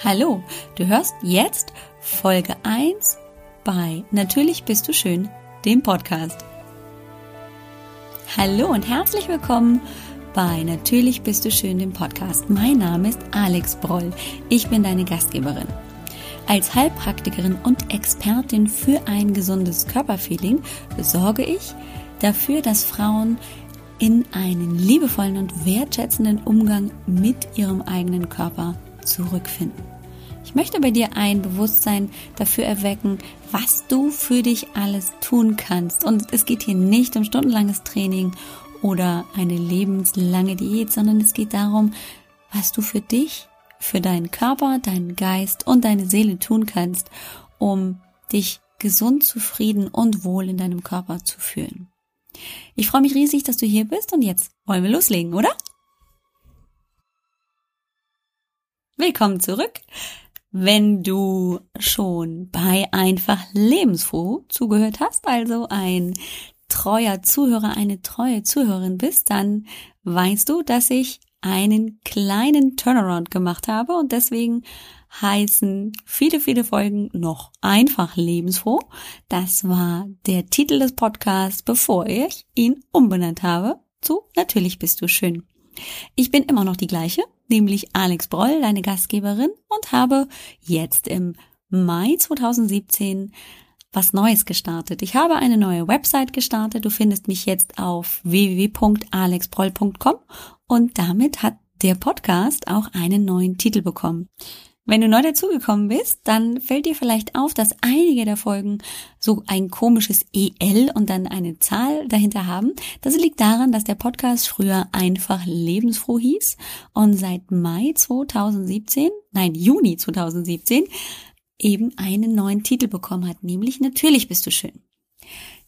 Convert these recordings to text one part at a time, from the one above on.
Hallo, du hörst jetzt Folge 1 bei Natürlich bist du schön, dem Podcast. Hallo und herzlich willkommen bei Natürlich bist du schön, dem Podcast. Mein Name ist Alex Broll. Ich bin deine Gastgeberin. Als Heilpraktikerin und Expertin für ein gesundes Körperfeeling sorge ich dafür, dass Frauen in einen liebevollen und wertschätzenden Umgang mit ihrem eigenen Körper zurückfinden. Ich möchte bei dir ein Bewusstsein dafür erwecken, was du für dich alles tun kannst. Und es geht hier nicht um stundenlanges Training oder eine lebenslange Diät, sondern es geht darum, was du für dich, für deinen Körper, deinen Geist und deine Seele tun kannst, um dich gesund, zufrieden und wohl in deinem Körper zu fühlen. Ich freue mich riesig, dass du hier bist und jetzt wollen wir loslegen, oder? Willkommen zurück. Wenn du schon bei einfach lebensfroh zugehört hast, also ein treuer Zuhörer, eine treue Zuhörerin bist, dann weißt du, dass ich einen kleinen Turnaround gemacht habe und deswegen heißen viele, viele Folgen noch einfach lebensfroh. Das war der Titel des Podcasts, bevor ich ihn umbenannt habe zu Natürlich bist du schön. Ich bin immer noch die gleiche, nämlich Alex Broll, deine Gastgeberin und habe jetzt im Mai 2017 was Neues gestartet. Ich habe eine neue Website gestartet. Du findest mich jetzt auf www.alexbroll.com und damit hat der Podcast auch einen neuen Titel bekommen. Wenn du neu dazugekommen bist, dann fällt dir vielleicht auf, dass einige der Folgen so ein komisches EL und dann eine Zahl dahinter haben. Das liegt daran, dass der Podcast früher einfach lebensfroh hieß und seit Mai 2017, nein, Juni 2017 eben einen neuen Titel bekommen hat, nämlich Natürlich bist du schön.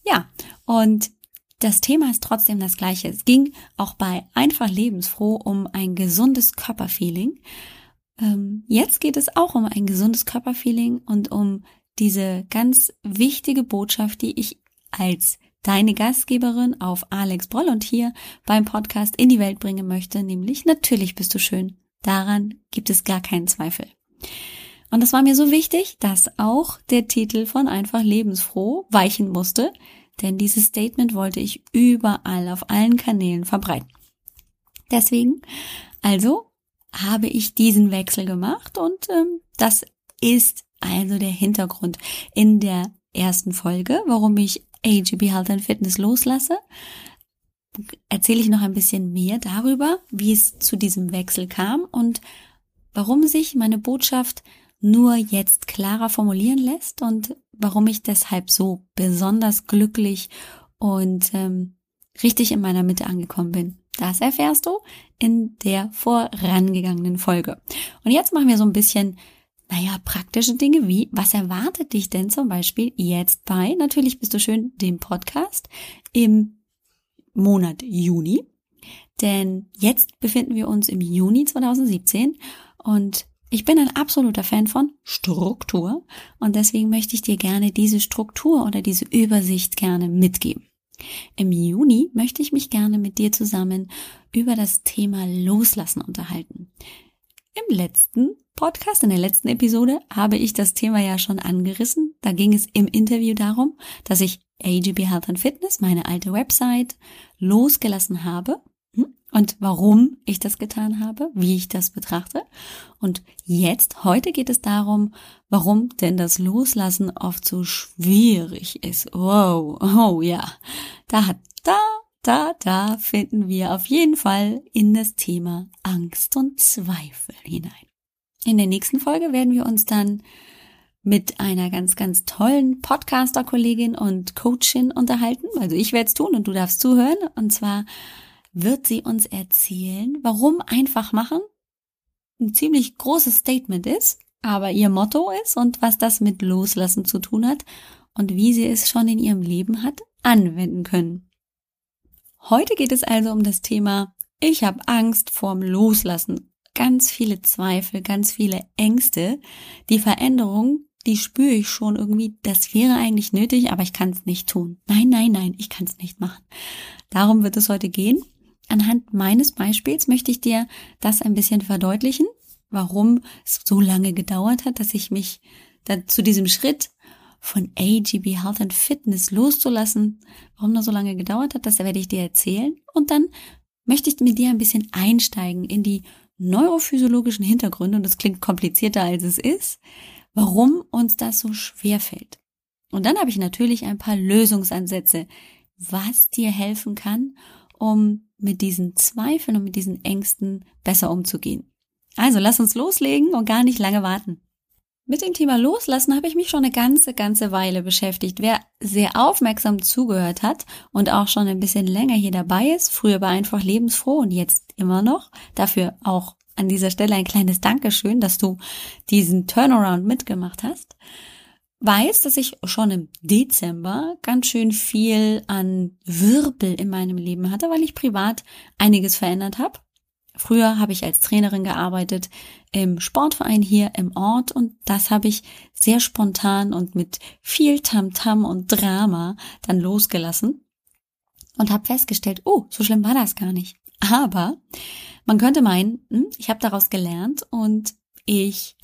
Ja, und das Thema ist trotzdem das gleiche. Es ging auch bei Einfach lebensfroh um ein gesundes Körperfeeling. Ähm, jetzt geht es auch um ein gesundes Körperfeeling und um diese ganz wichtige Botschaft, die ich als deine Gastgeberin auf Alex Broll und hier beim Podcast in die Welt bringen möchte, nämlich natürlich bist du schön. Daran gibt es gar keinen Zweifel. Und das war mir so wichtig, dass auch der Titel von Einfach lebensfroh weichen musste, denn dieses Statement wollte ich überall auf allen Kanälen verbreiten. Deswegen also habe ich diesen Wechsel gemacht und ähm, das ist also der Hintergrund in der ersten Folge, warum ich AGB Health and Fitness loslasse. Erzähle ich noch ein bisschen mehr darüber, wie es zu diesem Wechsel kam und warum sich meine Botschaft nur jetzt klarer formulieren lässt und warum ich deshalb so besonders glücklich und ähm, richtig in meiner Mitte angekommen bin. Das erfährst du in der vorangegangenen Folge. Und jetzt machen wir so ein bisschen, naja, praktische Dinge wie, was erwartet dich denn zum Beispiel jetzt bei, natürlich bist du schön, dem Podcast im Monat Juni. Denn jetzt befinden wir uns im Juni 2017 und ich bin ein absoluter Fan von Struktur und deswegen möchte ich dir gerne diese Struktur oder diese Übersicht gerne mitgeben. Im Juni möchte ich mich gerne mit dir zusammen über das Thema Loslassen unterhalten. Im letzten Podcast, in der letzten Episode, habe ich das Thema ja schon angerissen. Da ging es im Interview darum, dass ich AGB Health and Fitness, meine alte Website, losgelassen habe und warum ich das getan habe, wie ich das betrachte. Und jetzt, heute geht es darum, warum denn das Loslassen oft so schwierig ist. Wow, oh ja, da hat, da, da, da finden wir auf jeden Fall in das Thema Angst und Zweifel hinein. In der nächsten Folge werden wir uns dann mit einer ganz, ganz tollen Podcaster-Kollegin und Coachin unterhalten. Also ich werde es tun und du darfst zuhören. Und zwar wird sie uns erzählen, warum einfach machen ein ziemlich großes Statement ist, aber ihr Motto ist und was das mit Loslassen zu tun hat und wie sie es schon in ihrem Leben hat anwenden können. Heute geht es also um das Thema Ich habe Angst vorm Loslassen. Ganz viele Zweifel, ganz viele Ängste. Die Veränderung, die spüre ich schon irgendwie, das wäre eigentlich nötig, aber ich kann es nicht tun. Nein, nein, nein, ich kann es nicht machen. Darum wird es heute gehen. Anhand meines Beispiels möchte ich dir das ein bisschen verdeutlichen, warum es so lange gedauert hat, dass ich mich dann zu diesem Schritt von AGB Health and Fitness loszulassen, warum das so lange gedauert hat, das werde ich dir erzählen. Und dann möchte ich mit dir ein bisschen einsteigen in die neurophysiologischen Hintergründe, und das klingt komplizierter als es ist, warum uns das so schwer fällt. Und dann habe ich natürlich ein paar Lösungsansätze, was dir helfen kann, um mit diesen Zweifeln und mit diesen Ängsten besser umzugehen. Also lass uns loslegen und gar nicht lange warten. Mit dem Thema Loslassen habe ich mich schon eine ganze, ganze Weile beschäftigt. Wer sehr aufmerksam zugehört hat und auch schon ein bisschen länger hier dabei ist, früher war einfach lebensfroh und jetzt immer noch, dafür auch an dieser Stelle ein kleines Dankeschön, dass du diesen Turnaround mitgemacht hast, weiß, dass ich schon im Dezember ganz schön viel an Wirbel in meinem Leben hatte, weil ich privat einiges verändert habe Früher habe ich als Trainerin gearbeitet im Sportverein hier im Ort und das habe ich sehr spontan und mit viel Tamtam -Tam und Drama dann losgelassen und habe festgestellt, oh, so schlimm war das gar nicht. Aber man könnte meinen, hm, ich habe daraus gelernt und ich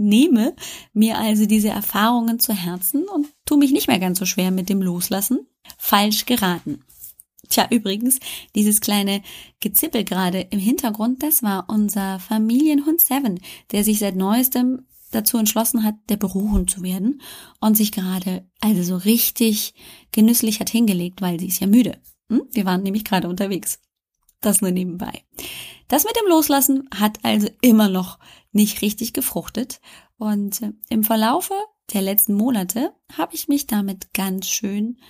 nehme mir also diese Erfahrungen zu Herzen und tu mich nicht mehr ganz so schwer mit dem Loslassen. Falsch geraten. Tja, übrigens, dieses kleine Gezippel gerade im Hintergrund, das war unser Familienhund Seven, der sich seit neuestem dazu entschlossen hat, der Bürohund zu werden und sich gerade also so richtig genüsslich hat hingelegt, weil sie ist ja müde. Hm? Wir waren nämlich gerade unterwegs. Das nur nebenbei. Das mit dem Loslassen hat also immer noch nicht richtig gefruchtet und äh, im Verlaufe der letzten Monate habe ich mich damit ganz schön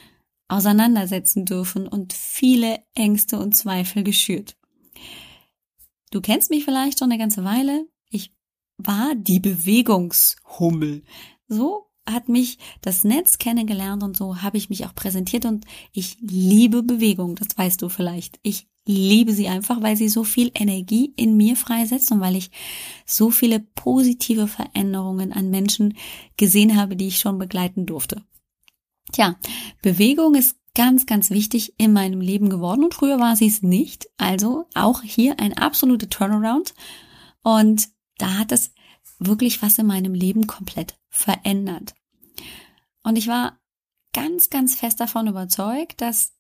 auseinandersetzen dürfen und viele Ängste und Zweifel geschürt. Du kennst mich vielleicht schon eine ganze Weile. Ich war die Bewegungshummel. So hat mich das Netz kennengelernt und so habe ich mich auch präsentiert und ich liebe Bewegung, das weißt du vielleicht. Ich liebe sie einfach, weil sie so viel Energie in mir freisetzt und weil ich so viele positive Veränderungen an Menschen gesehen habe, die ich schon begleiten durfte. Tja, Bewegung ist ganz, ganz wichtig in meinem Leben geworden und früher war sie es nicht. Also auch hier ein absoluter Turnaround und da hat es wirklich was in meinem Leben komplett verändert. Und ich war ganz, ganz fest davon überzeugt, dass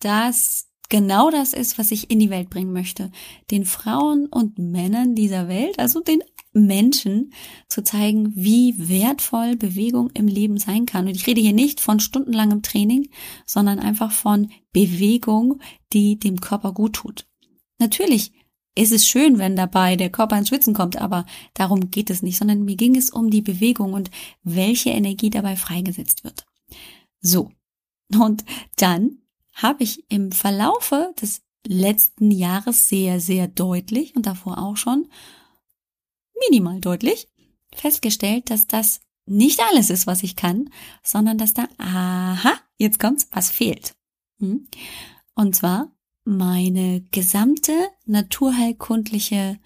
das genau das ist, was ich in die Welt bringen möchte. Den Frauen und Männern dieser Welt, also den Menschen zu zeigen, wie wertvoll Bewegung im Leben sein kann. Und ich rede hier nicht von stundenlangem Training, sondern einfach von Bewegung, die dem Körper gut tut. Natürlich ist es schön, wenn dabei der Körper ins Schwitzen kommt, aber darum geht es nicht, sondern mir ging es um die Bewegung und welche Energie dabei freigesetzt wird. So. Und dann habe ich im Verlaufe des letzten Jahres sehr, sehr deutlich und davor auch schon minimal deutlich festgestellt, dass das nicht alles ist, was ich kann, sondern dass da, aha, jetzt kommt's, was fehlt. Hm? Und zwar meine gesamte naturheilkundliche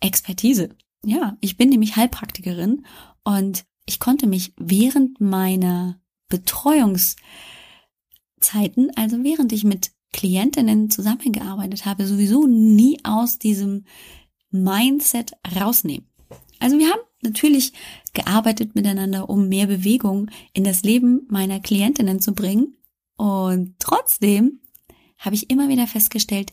Expertise. Ja, ich bin nämlich Heilpraktikerin und ich konnte mich während meiner Betreuungszeiten, also während ich mit Klientinnen zusammengearbeitet habe, sowieso nie aus diesem Mindset rausnehmen. Also wir haben natürlich gearbeitet miteinander, um mehr Bewegung in das Leben meiner Klientinnen zu bringen. Und trotzdem habe ich immer wieder festgestellt,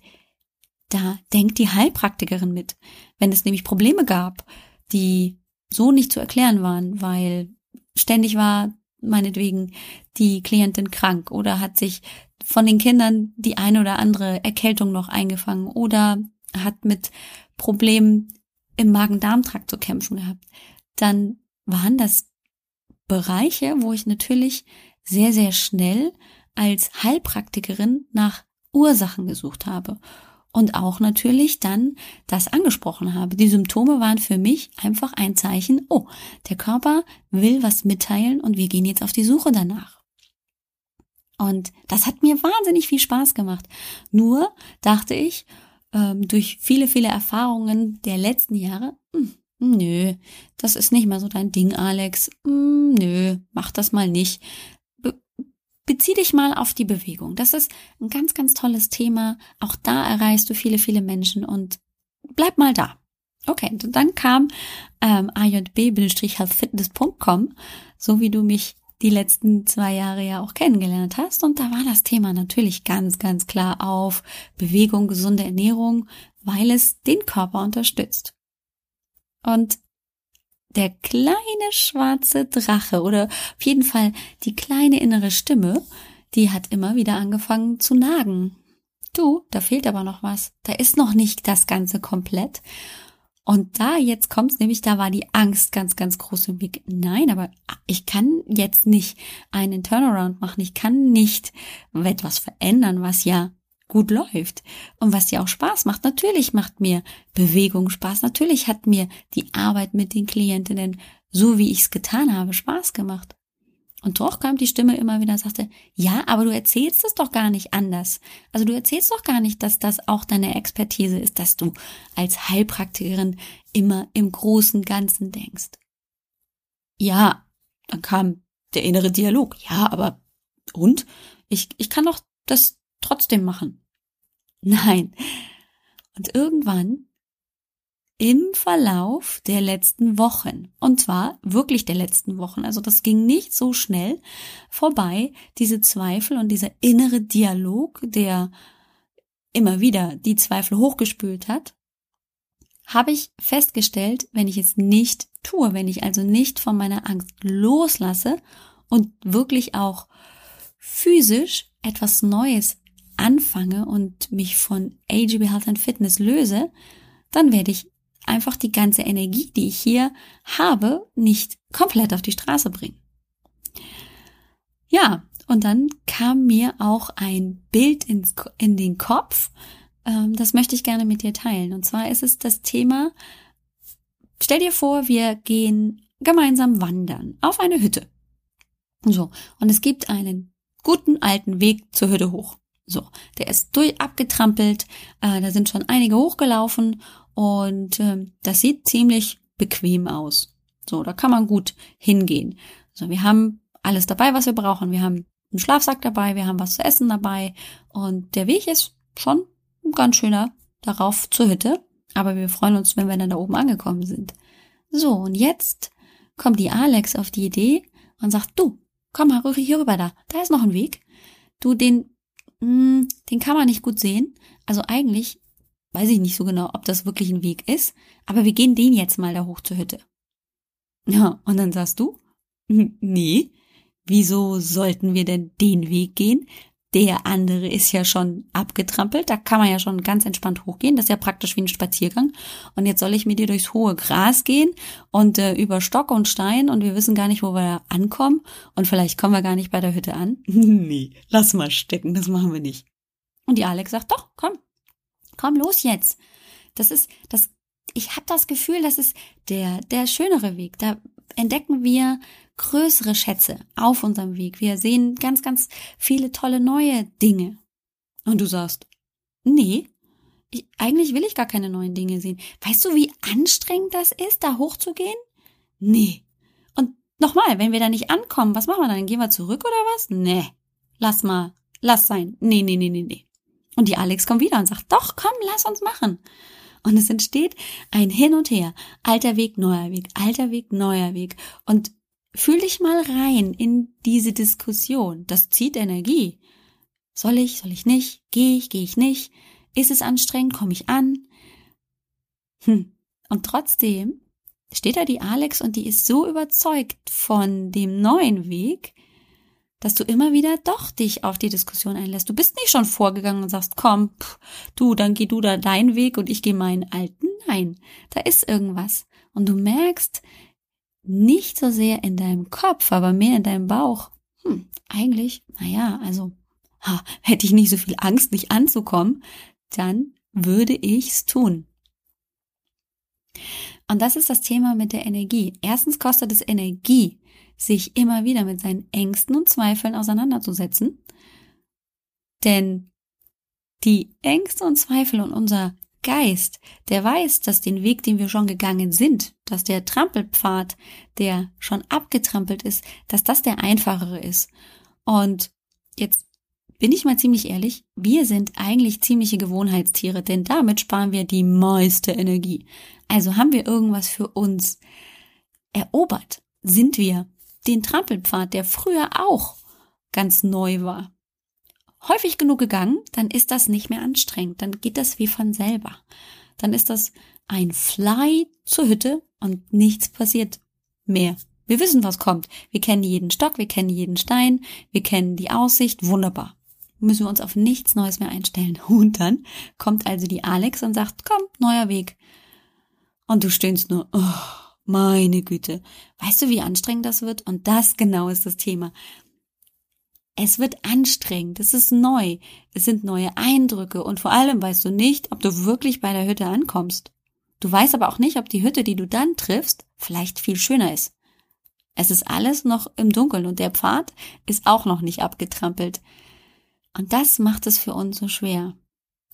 da denkt die Heilpraktikerin mit. Wenn es nämlich Probleme gab, die so nicht zu erklären waren, weil ständig war meinetwegen die Klientin krank oder hat sich von den Kindern die eine oder andere Erkältung noch eingefangen oder hat mit Problemen im Magen-Darm-Trakt zu kämpfen gehabt, dann waren das Bereiche, wo ich natürlich sehr, sehr schnell als Heilpraktikerin nach Ursachen gesucht habe und auch natürlich dann das angesprochen habe. Die Symptome waren für mich einfach ein Zeichen, oh, der Körper will was mitteilen und wir gehen jetzt auf die Suche danach. Und das hat mir wahnsinnig viel Spaß gemacht. Nur dachte ich, ähm, durch viele, viele Erfahrungen der letzten Jahre, hm, nö, das ist nicht mal so dein Ding, Alex. Hm, nö, mach das mal nicht. Be bezieh dich mal auf die Bewegung. Das ist ein ganz, ganz tolles Thema. Auch da erreichst du viele, viele Menschen und bleib mal da. Okay, und dann kam ähm, ajb-healthfitness.com, so wie du mich die letzten zwei Jahre ja auch kennengelernt hast. Und da war das Thema natürlich ganz, ganz klar auf Bewegung, gesunde Ernährung, weil es den Körper unterstützt. Und der kleine schwarze Drache oder auf jeden Fall die kleine innere Stimme, die hat immer wieder angefangen zu nagen. Du, da fehlt aber noch was. Da ist noch nicht das Ganze komplett. Und da jetzt kommt's nämlich, da war die Angst ganz, ganz groß im Weg. Nein, aber ich kann jetzt nicht einen Turnaround machen. Ich kann nicht etwas verändern, was ja gut läuft und was dir auch Spaß macht. Natürlich macht mir Bewegung Spaß. Natürlich hat mir die Arbeit mit den Klientinnen, so wie ich es getan habe, Spaß gemacht. Und doch kam die Stimme immer wieder und sagte, ja, aber du erzählst es doch gar nicht anders. Also du erzählst doch gar nicht, dass das auch deine Expertise ist, dass du als Heilpraktikerin immer im großen Ganzen denkst. Ja, dann kam der innere Dialog. Ja, aber und? Ich, ich kann doch das trotzdem machen. Nein. Und irgendwann im Verlauf der letzten Wochen. Und zwar wirklich der letzten Wochen. Also das ging nicht so schnell vorbei, diese Zweifel und dieser innere Dialog, der immer wieder die Zweifel hochgespült hat, habe ich festgestellt, wenn ich es nicht tue, wenn ich also nicht von meiner Angst loslasse und wirklich auch physisch etwas Neues anfange und mich von AGB Health and Fitness löse, dann werde ich einfach die ganze Energie, die ich hier habe, nicht komplett auf die Straße bringen. Ja, und dann kam mir auch ein Bild ins, in den Kopf, ähm, das möchte ich gerne mit dir teilen. Und zwar ist es das Thema, stell dir vor, wir gehen gemeinsam wandern auf eine Hütte. So, und es gibt einen guten alten Weg zur Hütte hoch. So, der ist durch abgetrampelt, äh, da sind schon einige hochgelaufen und äh, das sieht ziemlich bequem aus. So, da kann man gut hingehen. So, wir haben alles dabei, was wir brauchen. Wir haben einen Schlafsack dabei, wir haben was zu essen dabei und der Weg ist schon ein ganz schöner darauf zur Hütte. Aber wir freuen uns, wenn wir dann da oben angekommen sind. So, und jetzt kommt die Alex auf die Idee und sagt, du, komm mal hier rüber da. Da ist noch ein Weg. Du, den, mh, hm, den kann man nicht gut sehen. Also eigentlich weiß ich nicht so genau, ob das wirklich ein Weg ist, aber wir gehen den jetzt mal da hoch zur Hütte. Ja, und dann sagst du, nee, wieso sollten wir denn den Weg gehen? Der andere ist ja schon abgetrampelt, da kann man ja schon ganz entspannt hochgehen, das ist ja praktisch wie ein Spaziergang. Und jetzt soll ich mit dir durchs hohe Gras gehen und äh, über Stock und Stein und wir wissen gar nicht, wo wir ankommen und vielleicht kommen wir gar nicht bei der Hütte an. nee, lass mal stecken, das machen wir nicht. Und die Alex sagt, doch, komm, komm los jetzt. Das ist, das, ich habe das Gefühl, das ist der, der schönere Weg. Da entdecken wir größere Schätze auf unserem Weg. Wir sehen ganz, ganz viele tolle neue Dinge. Und du sagst, nee, ich, eigentlich will ich gar keine neuen Dinge sehen. Weißt du, wie anstrengend das ist, da hochzugehen? Nee. Und nochmal, wenn wir da nicht ankommen, was machen wir dann? Gehen wir zurück oder was? Nee. Lass mal. Lass sein. Nee, nee, nee, nee, nee. Und die Alex kommt wieder und sagt, doch, komm, lass uns machen. Und es entsteht ein Hin und Her. Alter Weg, neuer Weg, alter Weg, neuer Weg. Und fühl dich mal rein in diese Diskussion. Das zieht Energie. Soll ich, soll ich nicht? Gehe ich, gehe ich nicht? Ist es anstrengend? Komme ich an? Hm. Und trotzdem steht da die Alex und die ist so überzeugt von dem neuen Weg, dass du immer wieder doch dich auf die Diskussion einlässt. Du bist nicht schon vorgegangen und sagst, komm, pff, du, dann geh du da deinen Weg und ich gehe meinen alten. Nein, da ist irgendwas. Und du merkst nicht so sehr in deinem Kopf, aber mehr in deinem Bauch. Hm, eigentlich, naja, also, ha, hätte ich nicht so viel Angst, nicht anzukommen, dann würde ich's tun. Und das ist das Thema mit der Energie. Erstens kostet es Energie, sich immer wieder mit seinen Ängsten und Zweifeln auseinanderzusetzen. Denn die Ängste und Zweifel und unser Geist, der weiß, dass den Weg, den wir schon gegangen sind, dass der Trampelpfad, der schon abgetrampelt ist, dass das der einfachere ist. Und jetzt bin ich mal ziemlich ehrlich, wir sind eigentlich ziemliche Gewohnheitstiere, denn damit sparen wir die meiste Energie. Also haben wir irgendwas für uns erobert, sind wir den Trampelpfad, der früher auch ganz neu war, häufig genug gegangen, dann ist das nicht mehr anstrengend, dann geht das wie von selber. Dann ist das ein Fly zur Hütte und nichts passiert mehr. Wir wissen, was kommt. Wir kennen jeden Stock, wir kennen jeden Stein, wir kennen die Aussicht, wunderbar müssen wir uns auf nichts Neues mehr einstellen. Und dann kommt also die Alex und sagt, komm, neuer Weg. Und du stöhnst nur, oh, meine Güte. Weißt du, wie anstrengend das wird? Und das genau ist das Thema. Es wird anstrengend, es ist neu, es sind neue Eindrücke und vor allem weißt du nicht, ob du wirklich bei der Hütte ankommst. Du weißt aber auch nicht, ob die Hütte, die du dann triffst, vielleicht viel schöner ist. Es ist alles noch im Dunkeln und der Pfad ist auch noch nicht abgetrampelt. Und das macht es für uns so schwer.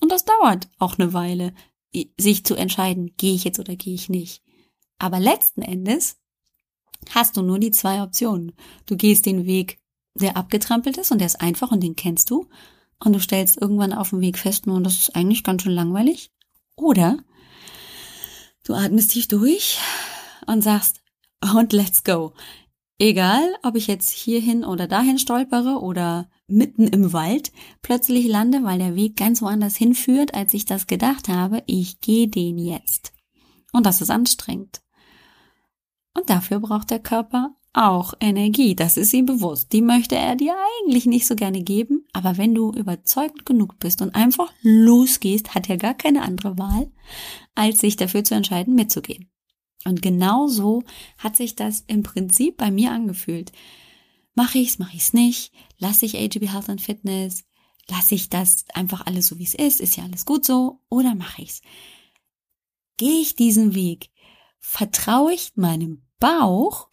Und das dauert auch eine Weile, sich zu entscheiden, gehe ich jetzt oder gehe ich nicht. Aber letzten Endes hast du nur die zwei Optionen. Du gehst den Weg, der abgetrampelt ist und der ist einfach und den kennst du. Und du stellst irgendwann auf dem Weg fest, und das ist eigentlich ganz schön langweilig. Oder du atmest tief durch und sagst, und let's go. Egal, ob ich jetzt hierhin oder dahin stolpere oder mitten im Wald plötzlich lande, weil der Weg ganz woanders hinführt, als ich das gedacht habe, ich gehe den jetzt. Und das ist anstrengend. Und dafür braucht der Körper auch Energie, das ist ihm bewusst. Die möchte er dir eigentlich nicht so gerne geben, aber wenn du überzeugt genug bist und einfach losgehst, hat er gar keine andere Wahl, als sich dafür zu entscheiden, mitzugehen. Und genau so hat sich das im Prinzip bei mir angefühlt. Mache ich's, mache ich's nicht? Lasse ich AGB Health and Fitness? Lasse ich das einfach alles so, wie es ist? Ist ja alles gut so? Oder mache ich's? Gehe ich diesen Weg? Vertraue ich meinem Bauch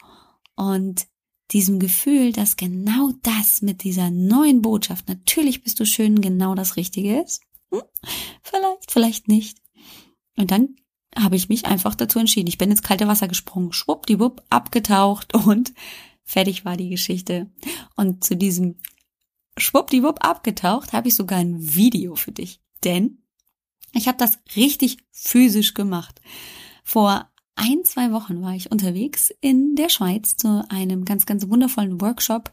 und diesem Gefühl, dass genau das mit dieser neuen Botschaft, natürlich bist du schön, genau das Richtige ist? Hm? Vielleicht, vielleicht nicht. Und dann habe ich mich einfach dazu entschieden. Ich bin ins kalte Wasser gesprungen, schwuppdiwupp, abgetaucht und fertig war die Geschichte. Und zu diesem schwuppdiwupp abgetaucht habe ich sogar ein Video für dich. Denn ich habe das richtig physisch gemacht. Vor ein, zwei Wochen war ich unterwegs in der Schweiz zu einem ganz, ganz wundervollen Workshop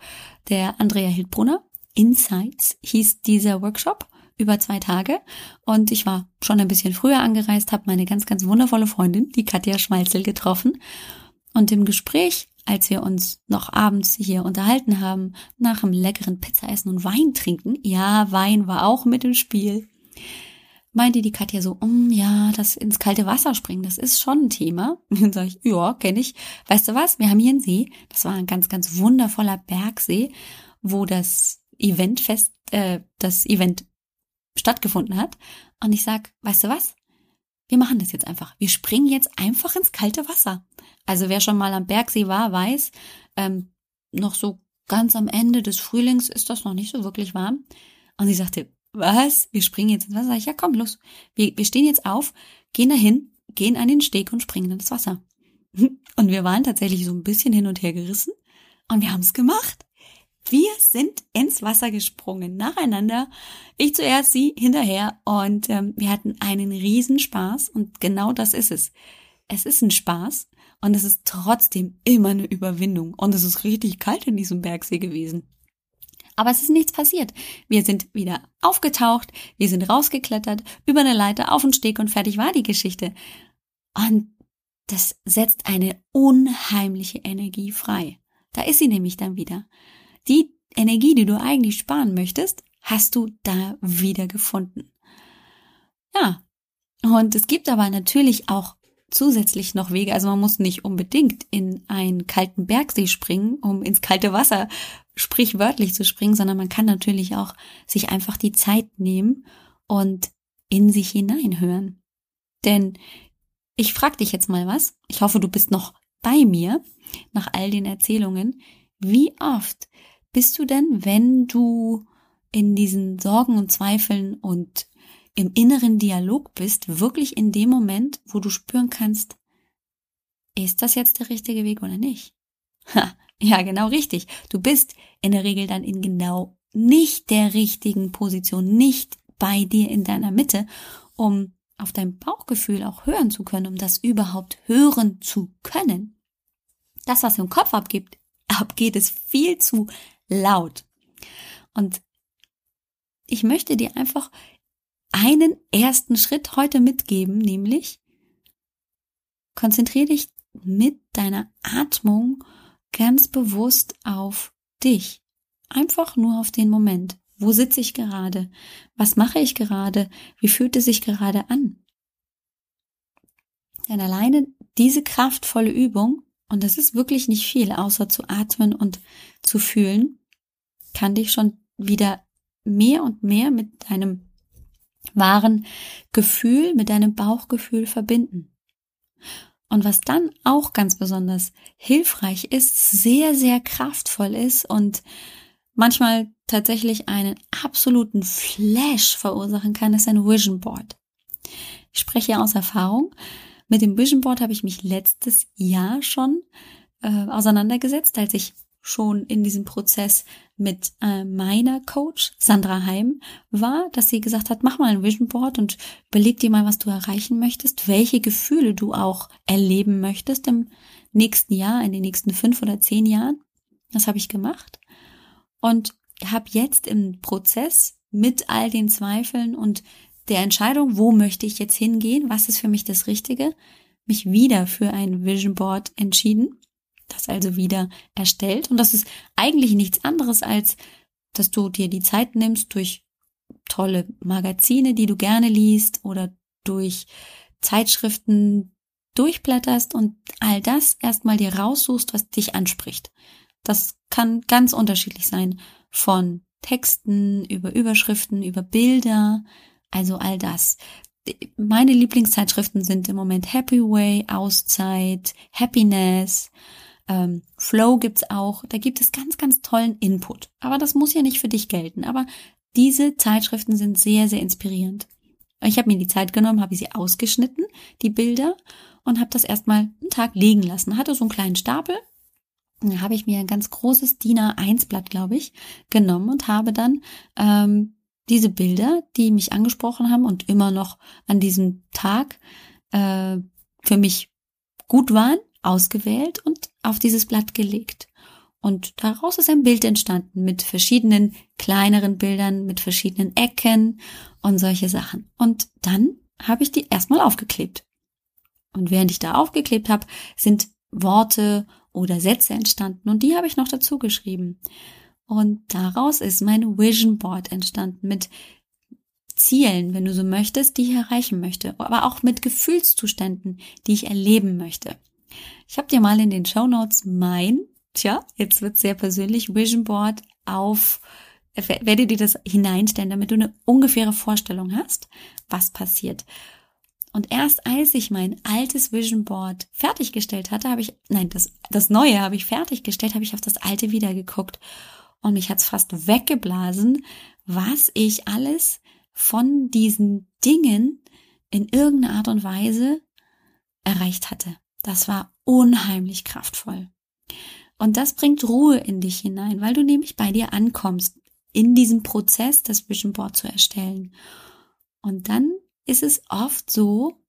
der Andrea Hildbrunner. Insights hieß dieser Workshop über zwei Tage und ich war schon ein bisschen früher angereist, habe meine ganz, ganz wundervolle Freundin, die Katja Schmalzel, getroffen und im Gespräch, als wir uns noch abends hier unterhalten haben, nach einem leckeren Pizzaessen und Wein trinken, ja, Wein war auch mit im Spiel, meinte die Katja so, um, ja, das ins kalte Wasser springen, das ist schon ein Thema. Und dann sage ich, ja, kenne ich. Weißt du was? Wir haben hier einen See. Das war ein ganz, ganz wundervoller Bergsee, wo das Event fest, äh, das Event stattgefunden hat. Und ich sag, weißt du was? Wir machen das jetzt einfach. Wir springen jetzt einfach ins kalte Wasser. Also wer schon mal am Bergsee war, weiß, ähm, noch so ganz am Ende des Frühlings ist das noch nicht so wirklich warm. Und sie sagte, was? Wir springen jetzt ins Wasser? Ich, ja, komm, los. Wir, wir stehen jetzt auf, gehen dahin, gehen an den Steg und springen ins Wasser. Und wir waren tatsächlich so ein bisschen hin und her gerissen. Und wir haben es gemacht. Wir sind ins Wasser gesprungen, nacheinander. Ich zuerst, sie hinterher. Und ähm, wir hatten einen Riesenspaß. Und genau das ist es. Es ist ein Spaß. Und es ist trotzdem immer eine Überwindung. Und es ist richtig kalt in diesem Bergsee gewesen. Aber es ist nichts passiert. Wir sind wieder aufgetaucht, wir sind rausgeklettert, über eine Leiter auf den Steg und fertig war die Geschichte. Und das setzt eine unheimliche Energie frei. Da ist sie nämlich dann wieder. Die Energie, die du eigentlich sparen möchtest, hast du da wieder gefunden. Ja. Und es gibt aber natürlich auch zusätzlich noch Wege. Also man muss nicht unbedingt in einen kalten Bergsee springen, um ins kalte Wasser sprichwörtlich zu springen, sondern man kann natürlich auch sich einfach die Zeit nehmen und in sich hineinhören. Denn ich frage dich jetzt mal was. Ich hoffe, du bist noch bei mir nach all den Erzählungen. Wie oft bist du denn, wenn du in diesen Sorgen und Zweifeln und im inneren Dialog bist, wirklich in dem Moment, wo du spüren kannst, ist das jetzt der richtige Weg oder nicht? Ha, ja, genau richtig. Du bist in der Regel dann in genau nicht der richtigen Position, nicht bei dir in deiner Mitte, um auf dein Bauchgefühl auch hören zu können, um das überhaupt hören zu können. Das, was im Kopf abgibt, abgeht, ist viel zu laut. Und ich möchte dir einfach einen ersten Schritt heute mitgeben, nämlich konzentriere dich mit deiner Atmung ganz bewusst auf dich. Einfach nur auf den Moment. Wo sitze ich gerade? Was mache ich gerade? Wie fühlt es sich gerade an? Denn alleine diese kraftvolle Übung, und das ist wirklich nicht viel, außer zu atmen und zu fühlen, kann dich schon wieder mehr und mehr mit deinem wahren Gefühl, mit deinem Bauchgefühl verbinden. Und was dann auch ganz besonders hilfreich ist, sehr, sehr kraftvoll ist und manchmal tatsächlich einen absoluten Flash verursachen kann, ist ein Vision Board. Ich spreche aus Erfahrung. Mit dem Vision Board habe ich mich letztes Jahr schon äh, auseinandergesetzt, als ich schon in diesem Prozess mit äh, meiner Coach Sandra Heim war, dass sie gesagt hat, mach mal ein Vision Board und überleg dir mal, was du erreichen möchtest, welche Gefühle du auch erleben möchtest im nächsten Jahr, in den nächsten fünf oder zehn Jahren. Das habe ich gemacht und habe jetzt im Prozess mit all den Zweifeln und der Entscheidung, wo möchte ich jetzt hingehen, was ist für mich das Richtige, mich wieder für ein Vision Board entschieden das also wieder erstellt. Und das ist eigentlich nichts anderes als, dass du dir die Zeit nimmst durch tolle Magazine, die du gerne liest oder durch Zeitschriften durchblätterst und all das erstmal dir raussuchst, was dich anspricht. Das kann ganz unterschiedlich sein. Von Texten, über Überschriften, über Bilder, also all das. Meine Lieblingszeitschriften sind im Moment Happy Way, Auszeit, Happiness, ähm, Flow gibt's auch. Da gibt es ganz, ganz tollen Input. Aber das muss ja nicht für dich gelten. Aber diese Zeitschriften sind sehr, sehr inspirierend. Ich habe mir die Zeit genommen, habe sie ausgeschnitten, die Bilder, und habe das erstmal einen Tag liegen lassen. Hatte so einen kleinen Stapel. Da habe ich mir ein ganz großes DIN A1-Blatt, glaube ich, genommen und habe dann ähm, diese Bilder, die mich angesprochen haben und immer noch an diesem Tag äh, für mich gut waren, ausgewählt und auf dieses Blatt gelegt. Und daraus ist ein Bild entstanden mit verschiedenen kleineren Bildern, mit verschiedenen Ecken und solche Sachen. Und dann habe ich die erstmal aufgeklebt. Und während ich da aufgeklebt habe, sind Worte oder Sätze entstanden und die habe ich noch dazu geschrieben. Und daraus ist mein Vision Board entstanden mit Zielen, wenn du so möchtest, die ich erreichen möchte, aber auch mit Gefühlszuständen, die ich erleben möchte. Ich habe dir mal in den Show Notes mein, tja, jetzt wird sehr persönlich, Vision Board auf, werde dir das hineinstellen, damit du eine ungefähre Vorstellung hast, was passiert. Und erst als ich mein altes Vision Board fertiggestellt hatte, habe ich, nein, das, das neue habe ich fertiggestellt, habe ich auf das alte wieder geguckt. Und mich hat's fast weggeblasen, was ich alles von diesen Dingen in irgendeiner Art und Weise erreicht hatte. Das war unheimlich kraftvoll. Und das bringt Ruhe in dich hinein, weil du nämlich bei dir ankommst, in diesem Prozess das Vision Board zu erstellen. Und dann ist es oft so,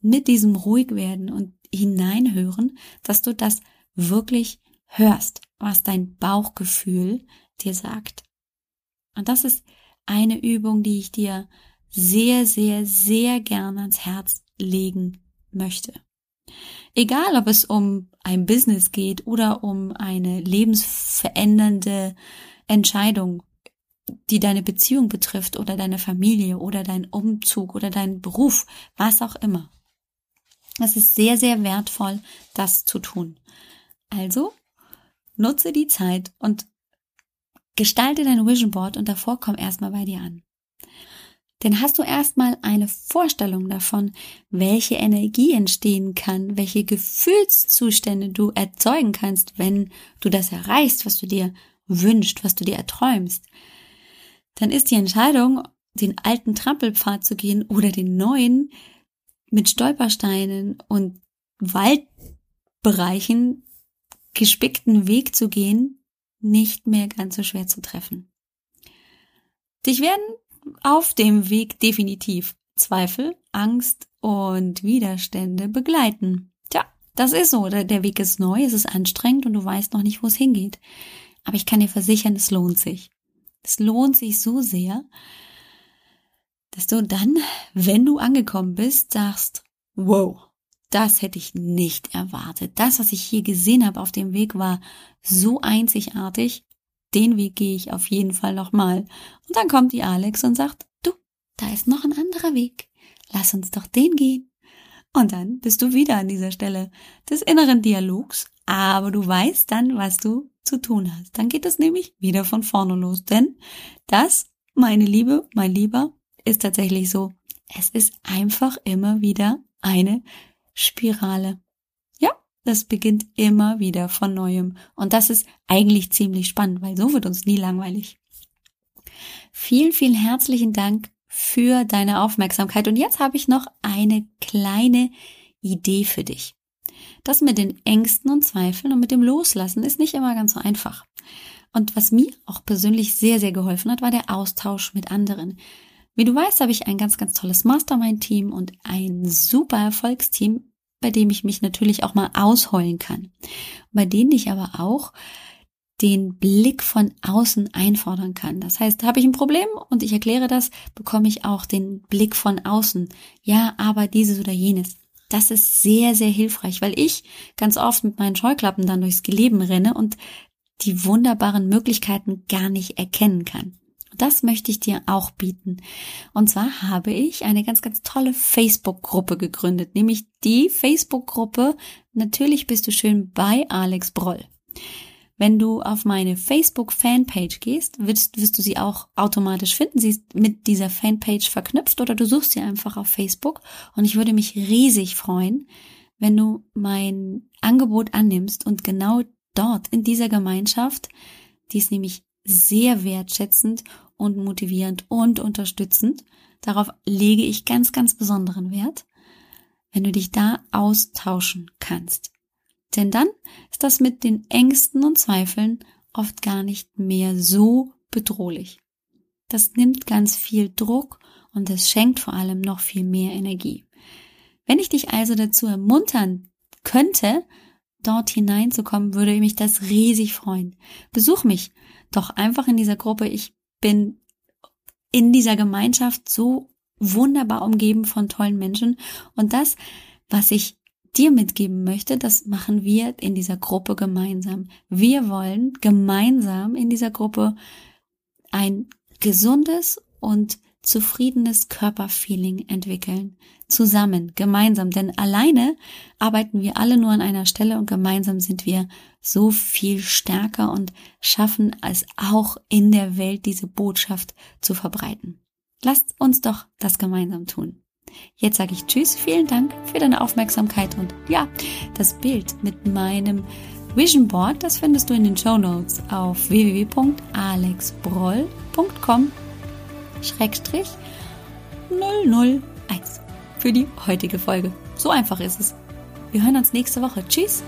mit diesem Ruhigwerden und Hineinhören, dass du das wirklich hörst, was dein Bauchgefühl dir sagt. Und das ist eine Übung, die ich dir sehr, sehr, sehr gerne ans Herz legen möchte. Egal, ob es um ein Business geht oder um eine lebensverändernde Entscheidung, die deine Beziehung betrifft oder deine Familie oder dein Umzug oder deinen Beruf, was auch immer. Es ist sehr, sehr wertvoll, das zu tun. Also nutze die Zeit und gestalte dein Vision Board und davor komm erstmal bei dir an. Denn hast du erstmal eine Vorstellung davon, welche Energie entstehen kann, welche Gefühlszustände du erzeugen kannst, wenn du das erreichst, was du dir wünschst, was du dir erträumst, dann ist die Entscheidung, den alten Trampelpfad zu gehen oder den neuen mit Stolpersteinen und Waldbereichen gespickten Weg zu gehen, nicht mehr ganz so schwer zu treffen. Dich werden auf dem Weg definitiv Zweifel, Angst und Widerstände begleiten. Tja, das ist so. Der Weg ist neu, es ist anstrengend und du weißt noch nicht, wo es hingeht. Aber ich kann dir versichern, es lohnt sich. Es lohnt sich so sehr, dass du dann, wenn du angekommen bist, sagst, wow, das hätte ich nicht erwartet. Das, was ich hier gesehen habe auf dem Weg, war so einzigartig. Den Weg gehe ich auf jeden Fall nochmal. Und dann kommt die Alex und sagt, du, da ist noch ein anderer Weg. Lass uns doch den gehen. Und dann bist du wieder an dieser Stelle des inneren Dialogs, aber du weißt dann, was du zu tun hast. Dann geht es nämlich wieder von vorne los. Denn das, meine Liebe, mein Lieber, ist tatsächlich so. Es ist einfach immer wieder eine Spirale. Das beginnt immer wieder von neuem. Und das ist eigentlich ziemlich spannend, weil so wird uns nie langweilig. Vielen, vielen herzlichen Dank für deine Aufmerksamkeit. Und jetzt habe ich noch eine kleine Idee für dich. Das mit den Ängsten und Zweifeln und mit dem Loslassen ist nicht immer ganz so einfach. Und was mir auch persönlich sehr, sehr geholfen hat, war der Austausch mit anderen. Wie du weißt, habe ich ein ganz, ganz tolles Mastermind-Team und ein super Erfolgsteam, bei dem ich mich natürlich auch mal ausheulen kann. Bei denen ich aber auch den Blick von außen einfordern kann. Das heißt, habe ich ein Problem und ich erkläre das, bekomme ich auch den Blick von außen. Ja, aber dieses oder jenes. Das ist sehr, sehr hilfreich, weil ich ganz oft mit meinen Scheuklappen dann durchs Leben renne und die wunderbaren Möglichkeiten gar nicht erkennen kann. Das möchte ich dir auch bieten. Und zwar habe ich eine ganz, ganz tolle Facebook-Gruppe gegründet, nämlich die Facebook-Gruppe Natürlich bist du schön bei Alex Broll. Wenn du auf meine Facebook-Fanpage gehst, wirst, wirst du sie auch automatisch finden. Sie ist mit dieser Fanpage verknüpft oder du suchst sie einfach auf Facebook. Und ich würde mich riesig freuen, wenn du mein Angebot annimmst und genau dort in dieser Gemeinschaft, die ist nämlich sehr wertschätzend und motivierend und unterstützend. Darauf lege ich ganz, ganz besonderen Wert, wenn du dich da austauschen kannst. Denn dann ist das mit den Ängsten und Zweifeln oft gar nicht mehr so bedrohlich. Das nimmt ganz viel Druck und es schenkt vor allem noch viel mehr Energie. Wenn ich dich also dazu ermuntern könnte, dort hineinzukommen, würde mich das riesig freuen. Besuch mich doch einfach in dieser Gruppe. Ich bin in dieser Gemeinschaft so wunderbar umgeben von tollen Menschen. Und das, was ich dir mitgeben möchte, das machen wir in dieser Gruppe gemeinsam. Wir wollen gemeinsam in dieser Gruppe ein gesundes und zufriedenes Körperfeeling entwickeln. Zusammen, gemeinsam. Denn alleine arbeiten wir alle nur an einer Stelle und gemeinsam sind wir so viel stärker und schaffen es auch in der Welt, diese Botschaft zu verbreiten. Lasst uns doch das gemeinsam tun. Jetzt sage ich Tschüss, vielen Dank für deine Aufmerksamkeit und ja, das Bild mit meinem Vision Board, das findest du in den Show Notes auf www.alexbroll.com Schrägstrich 001 für die heutige Folge. So einfach ist es. Wir hören uns nächste Woche. Tschüss!